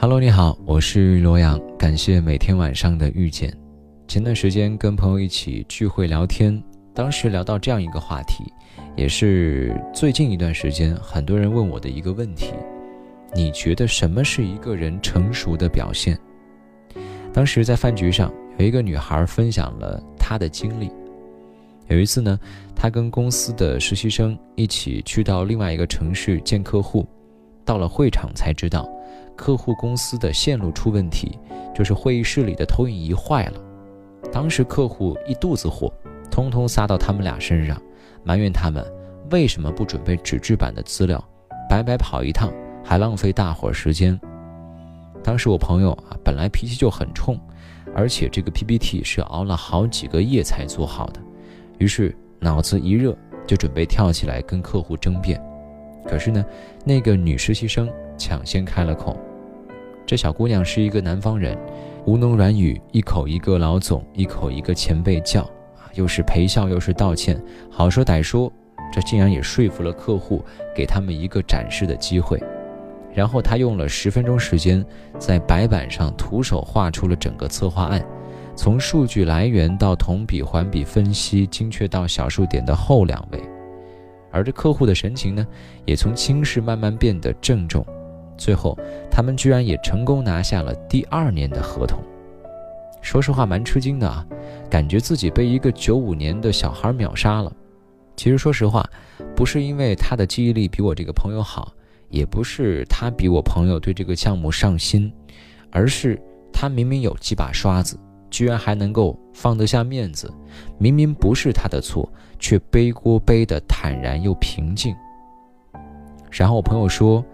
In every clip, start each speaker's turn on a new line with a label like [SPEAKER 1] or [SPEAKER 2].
[SPEAKER 1] Hello，你好，我是罗阳，感谢每天晚上的遇见。前段时间跟朋友一起聚会聊天，当时聊到这样一个话题，也是最近一段时间很多人问我的一个问题：你觉得什么是一个人成熟的表现？当时在饭局上，有一个女孩分享了她的经历。有一次呢，她跟公司的实习生一起去到另外一个城市见客户，到了会场才知道。客户公司的线路出问题，就是会议室里的投影仪坏了。当时客户一肚子火，通通撒到他们俩身上，埋怨他们为什么不准备纸质版的资料，白白跑一趟，还浪费大伙时间。当时我朋友啊，本来脾气就很冲，而且这个 PPT 是熬了好几个夜才做好的，于是脑子一热，就准备跳起来跟客户争辩。可是呢，那个女实习生抢先开了口。这小姑娘是一个南方人，吴侬软语，一口一个老总，一口一个前辈叫，啊，又是陪笑又是道歉，好说歹说，这竟然也说服了客户，给他们一个展示的机会。然后她用了十分钟时间，在白板上徒手画出了整个策划案，从数据来源到同比环比分析，精确到小数点的后两位。而这客户的神情呢，也从轻视慢慢变得郑重。最后，他们居然也成功拿下了第二年的合同。说实话，蛮吃惊的啊，感觉自己被一个九五年的小孩秒杀了。其实，说实话，不是因为他的记忆力比我这个朋友好，也不是他比我朋友对这个项目上心，而是他明明有几把刷子，居然还能够放得下面子，明明不是他的错，却背锅背得坦然又平静。然后我朋友说。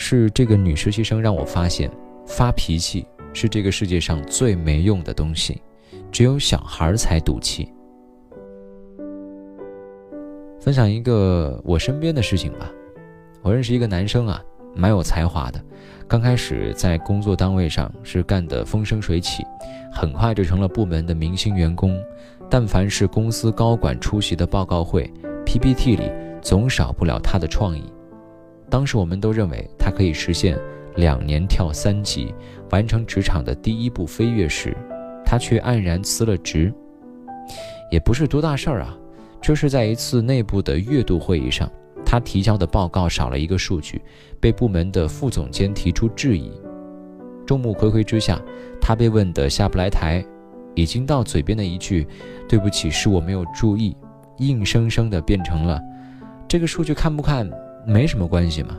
[SPEAKER 1] 是这个女实习生让我发现，发脾气是这个世界上最没用的东西，只有小孩才赌气。分享一个我身边的事情吧，我认识一个男生啊，蛮有才华的，刚开始在工作单位上是干得风生水起，很快就成了部门的明星员工。但凡是公司高管出席的报告会，PPT 里总少不了他的创意。当时我们都认为他可以实现两年跳三级，完成职场的第一步飞跃时，他却黯然辞了职。也不是多大事儿啊，就是在一次内部的月度会议上，他提交的报告少了一个数据，被部门的副总监提出质疑。众目睽睽之下，他被问得下不来台，已经到嘴边的一句“对不起，是我没有注意”，硬生生的变成了“这个数据看不看”。没什么关系嘛。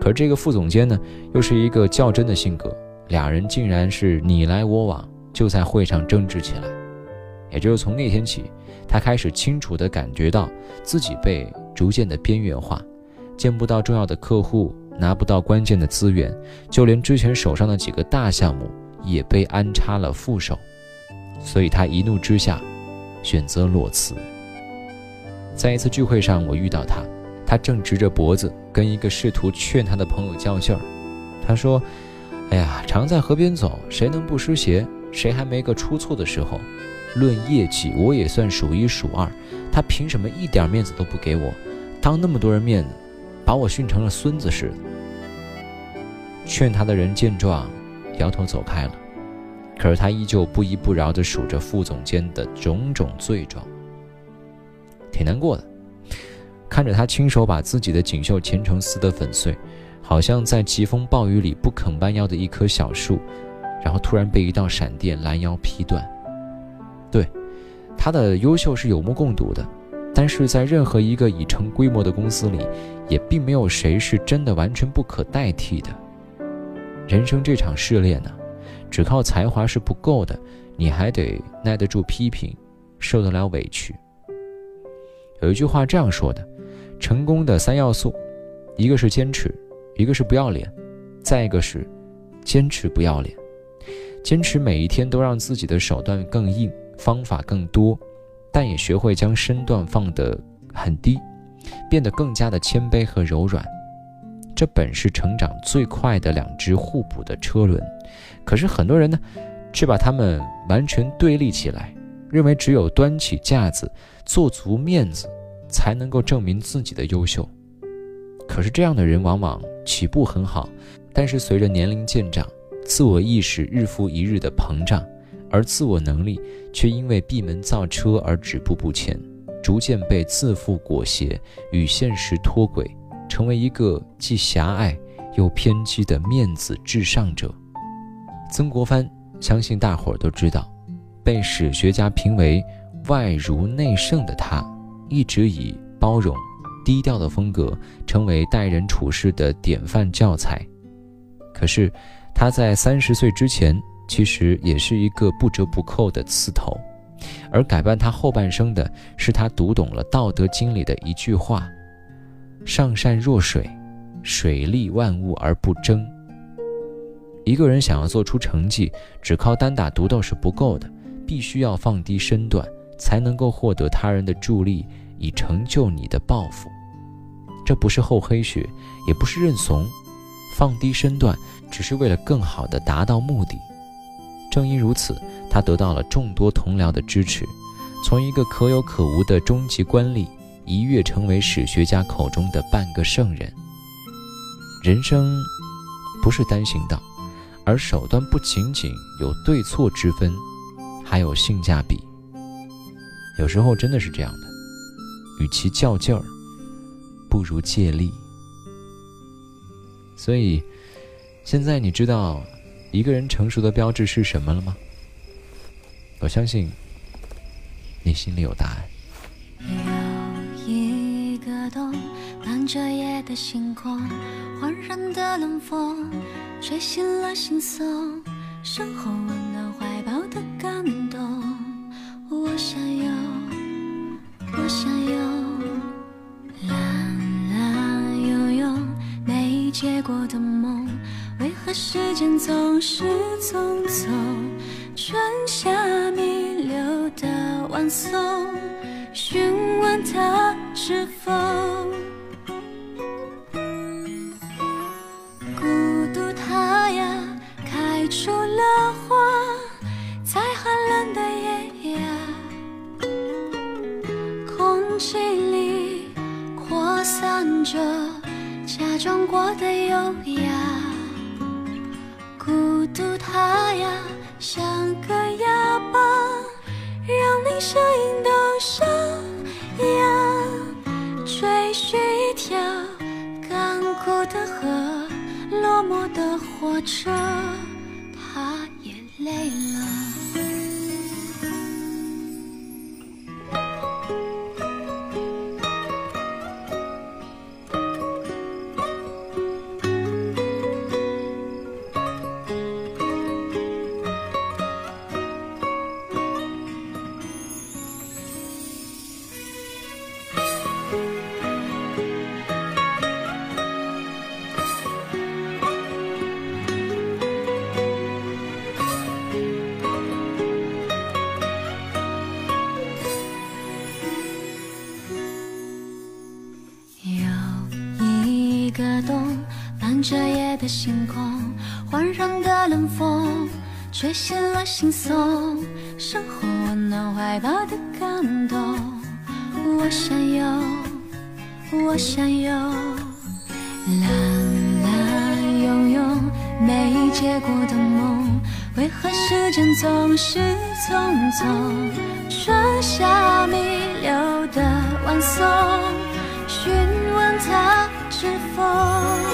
[SPEAKER 1] 可这个副总监呢，又是一个较真的性格，俩人竟然是你来我往，就在会上争执起来。也就是从那天起，他开始清楚地感觉到自己被逐渐的边缘化，见不到重要的客户，拿不到关键的资源，就连之前手上的几个大项目也被安插了副手。所以他一怒之下，选择裸辞。在一次聚会上，我遇到他。他正直着脖子跟一个试图劝他的朋友较劲儿。他说：“哎呀，常在河边走，谁能不湿鞋？谁还没个出错的时候？论业绩，我也算数一数二。他凭什么一点面子都不给我？当那么多人面子，把我训成了孙子似的。”劝他的人见状，摇头走开了。可是他依旧不依不饶地数着副总监的种种罪状，挺难过的。看着他亲手把自己的锦绣前程撕得粉碎，好像在疾风暴雨里不肯弯腰的一棵小树，然后突然被一道闪电拦腰劈断。对，他的优秀是有目共睹的，但是在任何一个已成规模的公司里，也并没有谁是真的完全不可代替的。人生这场试炼呢，只靠才华是不够的，你还得耐得住批评，受得了委屈。有一句话这样说的。成功的三要素，一个是坚持，一个是不要脸，再一个是坚持不要脸。坚持每一天都让自己的手段更硬，方法更多，但也学会将身段放得很低，变得更加的谦卑和柔软。这本是成长最快的两只互补的车轮，可是很多人呢，却把它们完全对立起来，认为只有端起架子，做足面子。才能够证明自己的优秀，可是这样的人往往起步很好，但是随着年龄渐长，自我意识日复一日的膨胀，而自我能力却因为闭门造车而止步不前，逐渐被自负裹挟，与现实脱轨，成为一个既狭隘又偏激的面子至上者。曾国藩相信大伙儿都知道，被史学家评为外儒内圣的他，一直以包容。低调的风格成为待人处事的典范教材。可是，他在三十岁之前，其实也是一个不折不扣的刺头。而改变他后半生的，是他读懂了《道德经》里的一句话：“上善若水，水利万物而不争。”一个人想要做出成绩，只靠单打独斗是不够的，必须要放低身段，才能够获得他人的助力。以成就你的抱负，这不是厚黑学，也不是认怂，放低身段，只是为了更好的达到目的。正因如此，他得到了众多同僚的支持，从一个可有可无的中级官吏，一跃成为史学家口中的半个圣人。人生不是单行道，而手段不仅仅有对错之分，还有性价比。有时候真的是这样的。与其较劲儿，不如借力。所以，现在你知道一个人成熟的标志是什么了吗？我相信你心里有答案。
[SPEAKER 2] 有一个洞，伴着夜的星空，缓然的冷风吹醒了心松，身后温时间总是匆匆？春夏弥留的晚松，询问他是否他呀像个哑巴，让你声音都沙哑。追寻一条干枯的河，落寞的火车，这夜的星空，缓然的冷风，吹醒了心松，身后温暖怀抱的感动。我想有，我想有，蓝蓝涌涌没结果的梦，为何时间总是匆匆？春夏弥留的晚松，询问它是否。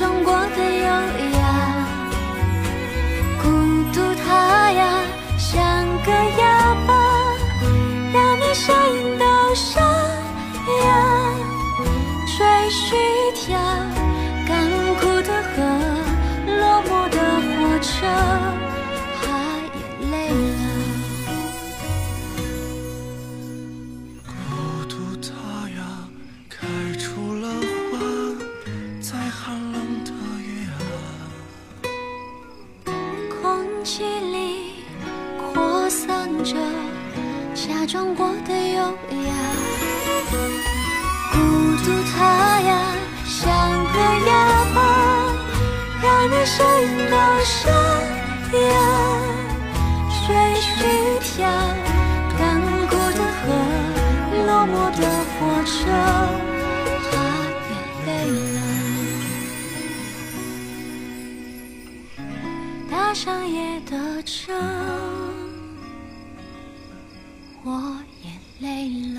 [SPEAKER 2] 中国的友谊。独它呀，像个哑巴。让你身都沙哑水须条，干枯的河，落寞的火车，他也累了，搭上夜的车，我也累了。